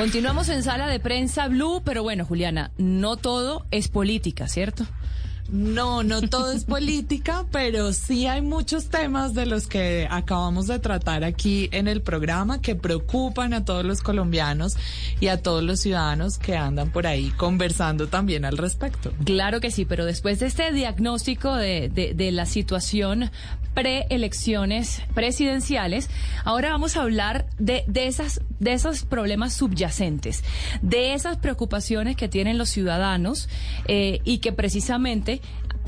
Continuamos en sala de prensa Blue, pero bueno, Juliana, no todo es política, ¿cierto? No, no todo es política, pero sí hay muchos temas de los que acabamos de tratar aquí en el programa que preocupan a todos los colombianos y a todos los ciudadanos que andan por ahí conversando también al respecto. Claro que sí, pero después de este diagnóstico de, de, de la situación preelecciones presidenciales, ahora vamos a hablar de, de, esas, de esos problemas subyacentes, de esas preocupaciones que tienen los ciudadanos eh, y que precisamente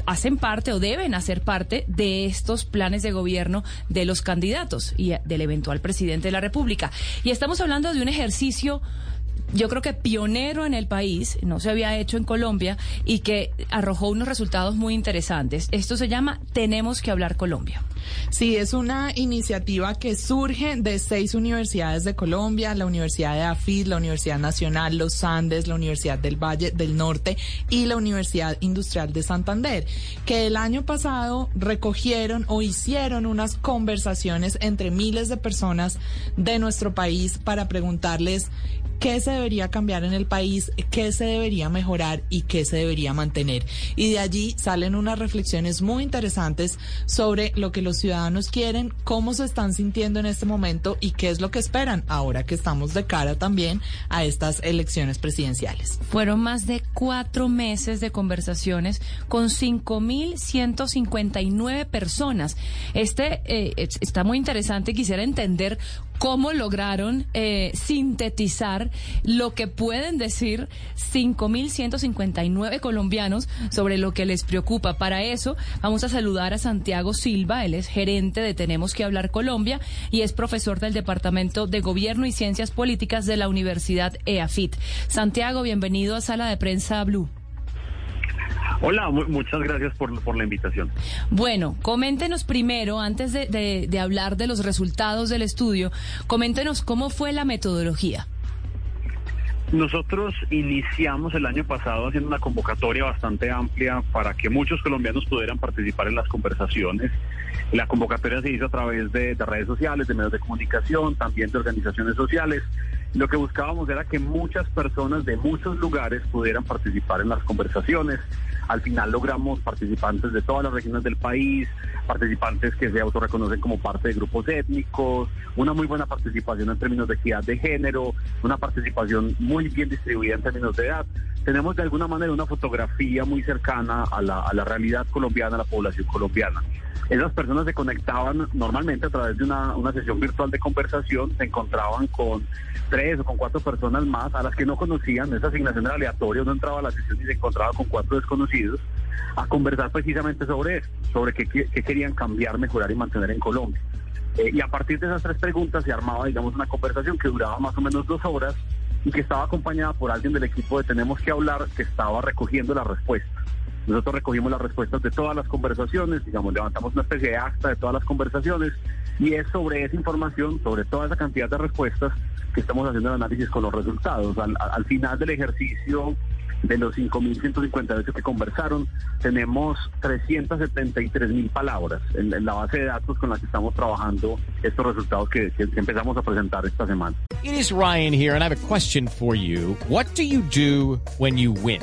hacen parte o deben hacer parte de estos planes de gobierno de los candidatos y del eventual presidente de la República. Y estamos hablando de un ejercicio yo creo que pionero en el país, no se había hecho en Colombia y que arrojó unos resultados muy interesantes. Esto se llama Tenemos que hablar Colombia. Sí, es una iniciativa que surge de seis universidades de Colombia, la Universidad de AFID, la Universidad Nacional, los Andes, la Universidad del Valle del Norte y la Universidad Industrial de Santander, que el año pasado recogieron o hicieron unas conversaciones entre miles de personas de nuestro país para preguntarles qué se debería cambiar en el país, qué se debería mejorar y qué se debería mantener. Y de allí salen unas reflexiones muy interesantes sobre lo que los ciudadanos quieren, cómo se están sintiendo en este momento y qué es lo que esperan ahora que estamos de cara también a estas elecciones presidenciales. Fueron más de cuatro meses de conversaciones con 5.159 personas. Este eh, está muy interesante. Quisiera entender cómo lograron eh, sintetizar lo que pueden decir 5.159 colombianos sobre lo que les preocupa. Para eso vamos a saludar a Santiago Silva, él es gerente de Tenemos que hablar Colombia y es profesor del Departamento de Gobierno y Ciencias Políticas de la Universidad EAFIT. Santiago, bienvenido a Sala de Prensa Blue. Hola, muchas gracias por, por, la invitación. Bueno, coméntenos primero, antes de, de, de hablar de los resultados del estudio, coméntenos cómo fue la metodología. Nosotros iniciamos el año pasado haciendo una convocatoria bastante amplia para que muchos colombianos pudieran participar en las conversaciones. La convocatoria se hizo a través de, de redes sociales, de medios de comunicación, también de organizaciones sociales. Lo que buscábamos era que muchas personas de muchos lugares pudieran participar en las conversaciones. Al final logramos participantes de todas las regiones del país, participantes que se autorreconocen como parte de grupos étnicos, una muy buena participación en términos de equidad de género, una participación muy bien distribuida en términos de edad. Tenemos de alguna manera una fotografía muy cercana a la, a la realidad colombiana, a la población colombiana. Esas personas se conectaban normalmente a través de una, una sesión virtual de conversación, se encontraban con tres o con cuatro personas más a las que no conocían, esa asignación era aleatoria, uno entraba a la sesión y se encontraba con cuatro desconocidos a conversar precisamente sobre eso, sobre qué, querían cambiar, mejorar y mantener en Colombia. Eh, y a partir de esas tres preguntas se armaba, digamos, una conversación que duraba más o menos dos horas y que estaba acompañada por alguien del equipo de Tenemos que hablar que estaba recogiendo las respuestas. Nosotros recogimos las respuestas de todas las conversaciones, digamos, levantamos una especie de acta de todas las conversaciones y es sobre esa información, sobre toda esa cantidad de respuestas que estamos haciendo el análisis con los resultados. Al, al final del ejercicio de los 5.158 que conversaron, tenemos 373.000 palabras en, en, la base de datos con la que estamos trabajando estos resultados que, que, empezamos a presentar esta semana. It is Ryan here, and I have a question for you. What do you do when you win?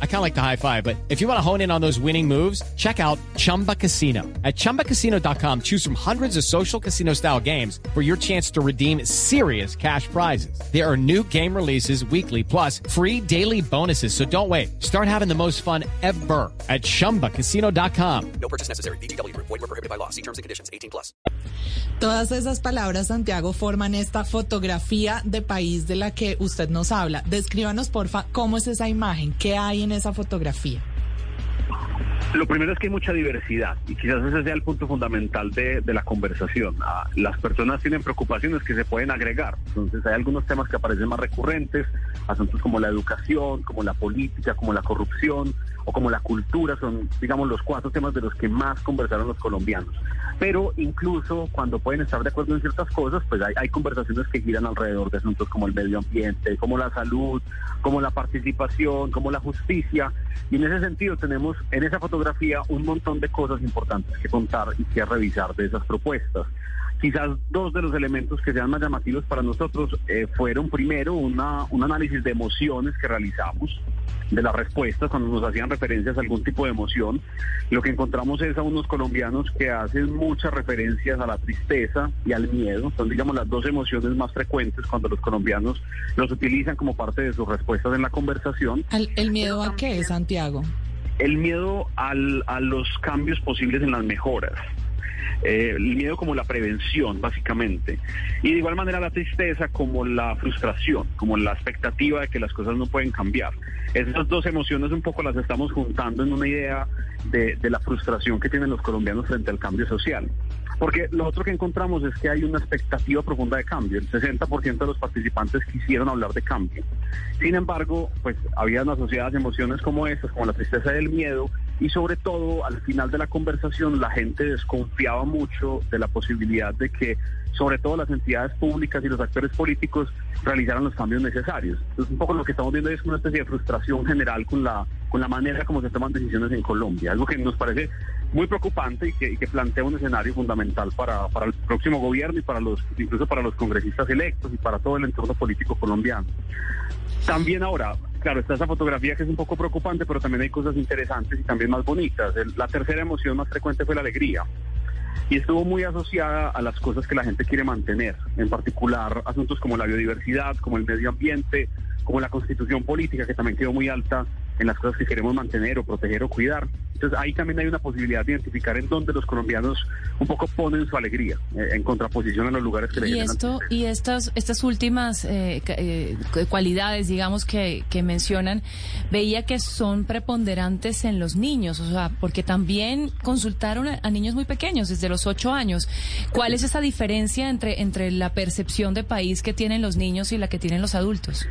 I kind of like the high five, but if you want to hone in on those winning moves, check out Chumba Casino. At ChumbaCasino.com, choose from hundreds of social casino style games for your chance to redeem serious cash prizes. There are new game releases weekly, plus free daily bonuses. So don't wait. Start having the most fun ever at ChumbaCasino.com. No purchase necessary. BGW. Void were prohibited by law. See terms and conditions. 18 plus. Todas esas palabras, Santiago, forman esta fotografía de país de la que usted nos habla. Descríbanos, porfa, cómo es esa imagen, qué hay en esa fotografía. Lo primero es que hay mucha diversidad y quizás ese sea el punto fundamental de, de la conversación. Ah, las personas tienen preocupaciones que se pueden agregar. Entonces hay algunos temas que aparecen más recurrentes, asuntos como la educación, como la política, como la corrupción o como la cultura, son, digamos, los cuatro temas de los que más conversaron los colombianos. Pero incluso cuando pueden estar de acuerdo en ciertas cosas, pues hay, hay conversaciones que giran alrededor de asuntos como el medio ambiente, como la salud, como la participación, como la justicia. Y en ese sentido tenemos en esa fotografía un montón de cosas importantes que contar y que revisar de esas propuestas. Quizás dos de los elementos que sean más llamativos para nosotros eh, fueron primero una, un análisis de emociones que realizamos de las respuestas cuando nos hacían referencias a algún tipo de emoción. Lo que encontramos es a unos colombianos que hacen muchas referencias a la tristeza y al miedo. Son, digamos, las dos emociones más frecuentes cuando los colombianos los utilizan como parte de sus respuestas en la conversación. ¿El, el miedo a qué, Santiago? El miedo al, a los cambios posibles en las mejoras. Eh, el miedo como la prevención, básicamente. Y de igual manera la tristeza como la frustración, como la expectativa de que las cosas no pueden cambiar. Esas dos emociones un poco las estamos juntando en una idea de, de la frustración que tienen los colombianos frente al cambio social. Porque lo otro que encontramos es que hay una expectativa profunda de cambio. El 60% de los participantes quisieron hablar de cambio. Sin embargo, pues habían asociadas emociones como estas, como la tristeza y el miedo, y sobre todo al final de la conversación la gente desconfiaba mucho de la posibilidad de que sobre todo las entidades públicas y los actores políticos realizaran los cambios necesarios. Entonces un poco lo que estamos viendo es una especie de frustración general con la con la manera como se toman decisiones en Colombia, algo que nos parece muy preocupante y que, plantea un escenario fundamental para, para el próximo gobierno y para los incluso para los congresistas electos y para todo el entorno político colombiano. También ahora, claro, está esa fotografía que es un poco preocupante, pero también hay cosas interesantes y también más bonitas. La tercera emoción más frecuente fue la alegría. Y estuvo muy asociada a las cosas que la gente quiere mantener, en particular asuntos como la biodiversidad, como el medio ambiente, como la constitución política, que también quedó muy alta en las cosas que queremos mantener o proteger o cuidar. Entonces ahí también hay una posibilidad de identificar en dónde los colombianos un poco ponen su alegría, eh, en contraposición a los lugares que le Y esto y estas estas últimas eh, eh, cu- cualidades, digamos que, que mencionan, veía que son preponderantes en los niños, o sea, porque también consultaron a, a niños muy pequeños, desde los ocho años. ¿Cuál es esa diferencia entre entre la percepción de país que tienen los niños y la que tienen los adultos?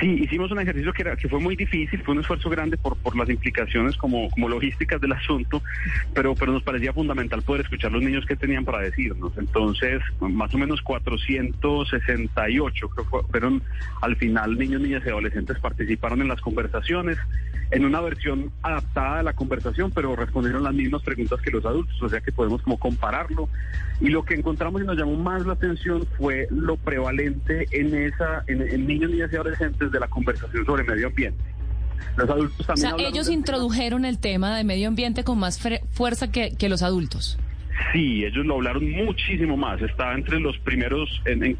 Sí, hicimos un ejercicio que, era, que fue muy difícil, fue un esfuerzo grande por, por las implicaciones como, como logísticas del asunto, pero, pero nos parecía fundamental poder escuchar los niños que tenían para decirnos. Entonces, más o menos 468 creo que fueron al final niños, niñas y adolescentes participaron en las conversaciones en una versión adaptada a la conversación, pero respondieron las mismas preguntas que los adultos, o sea que podemos como compararlo. Y lo que encontramos y nos llamó más la atención fue lo prevalente en esa, en, en niños, niñas y adolescentes de la conversación sobre medio ambiente. Los adultos O también sea, hablaron ellos tema. introdujeron el tema de medio ambiente con más fuerza que, que los adultos. Sí, ellos lo hablaron muchísimo más. Está entre los primeros, en- en-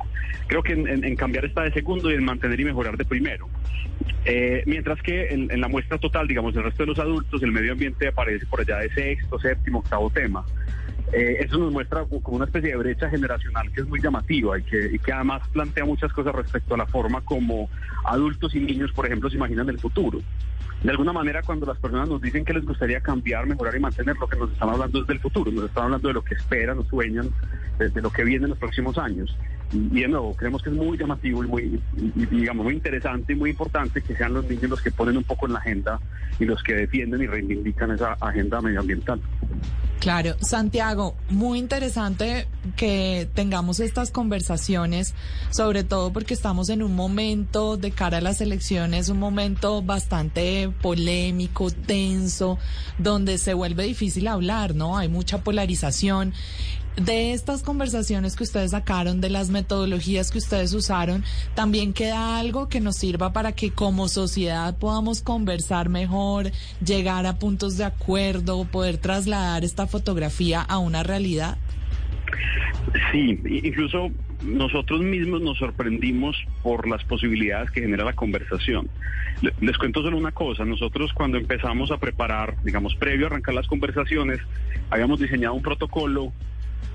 creo que en, en- cambiar está de segundo y en mantener y mejorar de primero. Eh, mientras que en, en la muestra total, digamos, el resto de los adultos, el medio ambiente aparece por allá de sexto, séptimo, octavo tema. Eh, eso nos muestra como una especie de brecha generacional que es muy llamativa y que, además plantea muchas cosas respecto a la forma como adultos y niños, por ejemplo, se imaginan el futuro. De alguna manera, cuando las personas nos dicen que les gustaría cambiar, mejorar y mantener, lo que nos están hablando es del futuro, nos están hablando de lo que esperan o sueñan, de lo que viene en los próximos años. Y, de nuevo, creemos que es muy llamativo y muy, y, digamos, muy interesante y muy importante que sean los niños los que ponen un poco en la agenda y los que defienden y reivindican esa agenda medioambiental. Claro, Santiago, muy interesante que tengamos estas conversaciones, sobre todo porque estamos en un momento de cara a las elecciones, un momento bastante polémico, tenso, donde se vuelve difícil hablar, ¿no? Hay mucha polarización. De estas conversaciones que ustedes sacaron, de las metodologías que ustedes usaron, también queda algo que nos sirva para que como sociedad podamos conversar mejor, llegar a puntos de acuerdo, poder trasladar esta fotografía a una realidad. Sí, incluso nosotros mismos nos sorprendimos por las posibilidades que genera la conversación. Le- Les cuento solo una cosa, nosotros cuando empezamos a preparar, digamos, previo a arrancar las conversaciones, habíamos diseñado un protocolo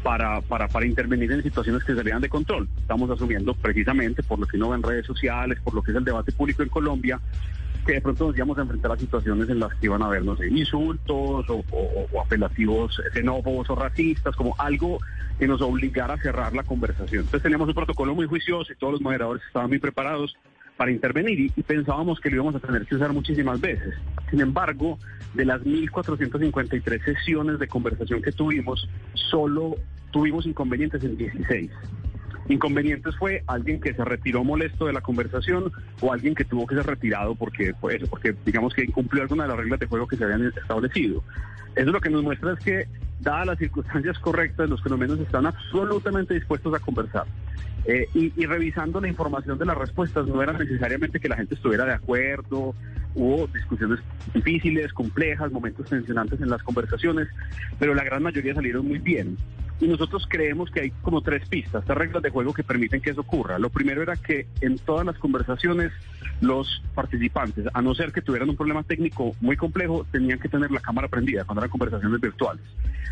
para, para, para intervenir en situaciones que salían de control. Estamos asumiendo precisamente por lo que uno ve en redes sociales, por lo que es el debate público en Colombia, que de pronto nos íbamos a enfrentar a situaciones en las que iban a haber, no sé, insultos o, o apelativos xenófobos o racistas, como algo que nos obligara a cerrar la conversación. Entonces teníamos un protocolo muy juicioso y todos los moderadores estaban muy preparados para intervenir y, pensábamos que lo íbamos a tener que usar muchísimas veces. Sin embargo, de las 1.453 sesiones de conversación que tuvimos, solo tuvimos inconvenientes en 16. Inconvenientes fue alguien que se retiró molesto de la conversación o alguien que tuvo que ser retirado porque, pues, porque digamos que incumplió alguna de las reglas de juego que se habían establecido. Eso lo que nos muestra es que, dadas las circunstancias correctas, los colombianos están absolutamente dispuestos a conversar. Eh, y, revisando la información de las respuestas, no era necesariamente que la gente estuviera de acuerdo, hubo discusiones difíciles, complejas, momentos tensionantes en las conversaciones, pero la gran mayoría salieron muy bien. Y nosotros creemos que hay como tres pistas, tres reglas de juego que permiten que eso ocurra. Lo primero era que en todas las conversaciones los participantes, a no ser que tuvieran un problema técnico muy complejo, tenían que tener la cámara prendida cuando eran conversaciones virtuales.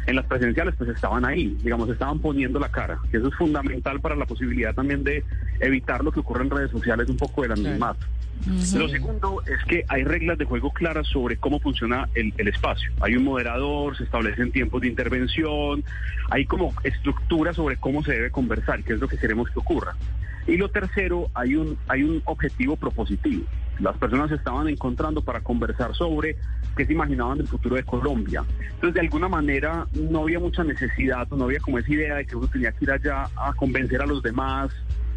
En las presenciales pues estaban ahí, digamos, estaban poniendo la cara, que eso es fundamental para la posibilidad también de evitar lo que ocurre en redes sociales, un poco del anonimato. Lo segundo es que hay reglas de juego claras sobre cómo funciona el, espacio. Hay un moderador, se establecen tiempos de intervención, hay como estructura sobre cómo se debe conversar, que es lo que queremos que ocurra. Y lo tercero, hay un, hay un objetivo propositivo. Las personas se estaban encontrando para conversar sobre qué se imaginaban del futuro de Colombia. Entonces, de alguna manera, no había mucha necesidad, no había como esa idea de que uno tenía que ir allá a convencer a los demás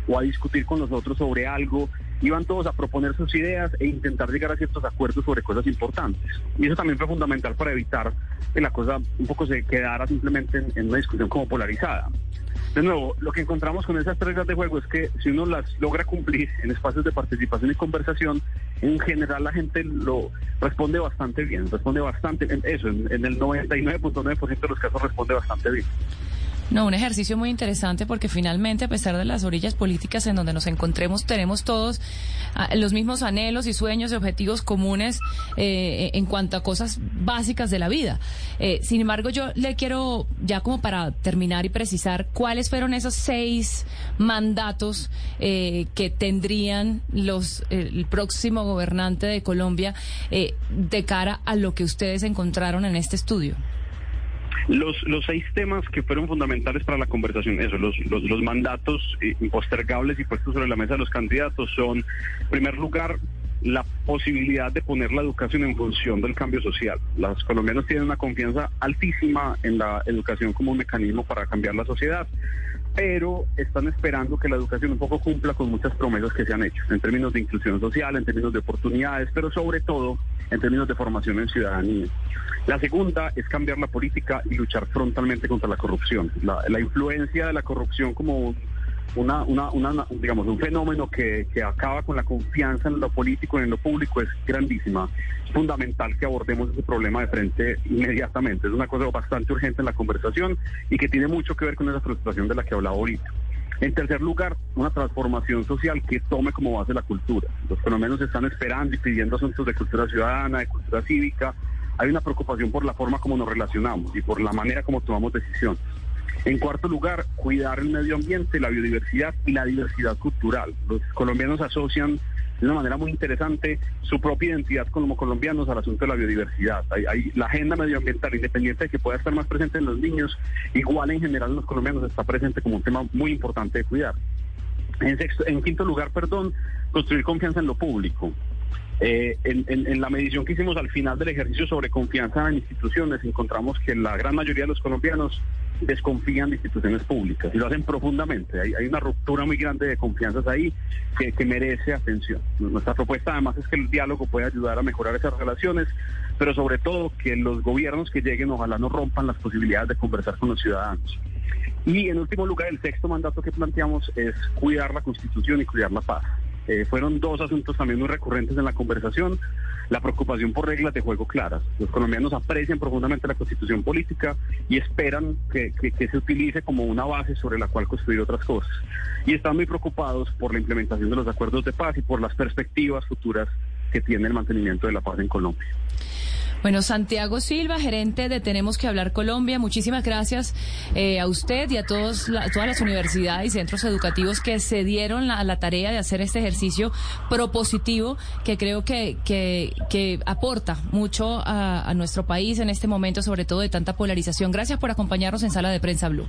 o a discutir con nosotros sobre algo iban todos a proponer sus ideas e intentar llegar a ciertos acuerdos sobre cosas importantes. Y eso también fue fundamental para evitar que la cosa un poco se quedara simplemente en, una discusión como polarizada. De nuevo, lo que encontramos con esas reglas de juego es que si uno las logra cumplir en espacios de participación y conversación, en general la gente lo responde bastante bien, responde bastante, en eso, en, en el 99.9% de los casos responde bastante bien. No, un ejercicio muy interesante porque finalmente, a pesar de las orillas políticas en donde nos encontremos, tenemos todos ah, los mismos anhelos y sueños y objetivos comunes eh, en cuanto a cosas básicas de la vida. Eh, sin embargo, yo le quiero, ya como para terminar y precisar, cuáles fueron esos seis mandatos eh, que tendrían los el próximo gobernante de Colombia de cara a lo que ustedes encontraron en este estudio. Los, los seis temas que fueron fundamentales para la conversación, eso, los, los, los mandatos eh, impostergables y puestos sobre la mesa de los candidatos son, en primer lugar, la posibilidad de poner la educación en función del cambio social. Los colombianos tienen una confianza altísima en la educación como un mecanismo para cambiar la sociedad, pero están esperando que la educación un poco cumpla con muchas promesas que se han hecho, en términos de inclusión social, en términos de oportunidades, pero sobre todo en términos de formación en ciudadanía. La segunda es cambiar la política y luchar frontalmente contra la corrupción. La, influencia de la corrupción como una, una, digamos, un fenómeno que, que, acaba con la confianza en lo político y en lo público es grandísima. Fundamental que abordemos ese problema de frente inmediatamente. Es una cosa bastante urgente en la conversación y que tiene mucho que ver con esa frustración de la que hablaba ahorita. En tercer lugar, una transformación social que tome como base la cultura. Los colombianos están esperando y pidiendo asuntos de cultura ciudadana, de cultura cívica. Hay una preocupación por la forma como nos relacionamos y por la manera como tomamos decisiones. En cuarto lugar, cuidar el medio ambiente, la biodiversidad y la diversidad cultural. Los colombianos asocian de una manera muy interesante su propia identidad como colombianos al asunto de la biodiversidad. Hay, la agenda medioambiental, independiente de que pueda estar más presente en los niños, igual en general en los colombianos está presente como un tema muy importante de cuidar. En, sexto, en quinto lugar, perdón, construir confianza en lo público. Eh, en, la medición que hicimos al final del ejercicio sobre confianza en instituciones, encontramos que la gran mayoría de los colombianos desconfían de instituciones públicas y lo hacen profundamente. Hay, una ruptura muy grande de confianzas ahí que, que, merece atención. Nuestra propuesta además es que el diálogo puede ayudar a mejorar esas relaciones, pero sobre todo que los gobiernos que lleguen ojalá no rompan las posibilidades de conversar con los ciudadanos. Y en último lugar, el sexto mandato que planteamos es cuidar la constitución y cuidar la paz. Eh, fueron dos asuntos también muy recurrentes en la conversación. La preocupación por reglas de juego claras. Los colombianos aprecian profundamente la constitución política y esperan que, se utilice como una base sobre la cual construir otras cosas. Y están muy preocupados por la implementación de los acuerdos de paz y por las perspectivas futuras que tiene el mantenimiento de la paz en Colombia. Bueno, Santiago Silva, gerente de Tenemos que hablar Colombia, muchísimas gracias eh, a usted y a todos todas las universidades y centros educativos que se dieron la, la tarea de hacer este ejercicio propositivo que creo que aporta mucho a, a nuestro país en este momento, sobre todo de tanta polarización. Gracias por acompañarnos en Sala de Prensa Blue.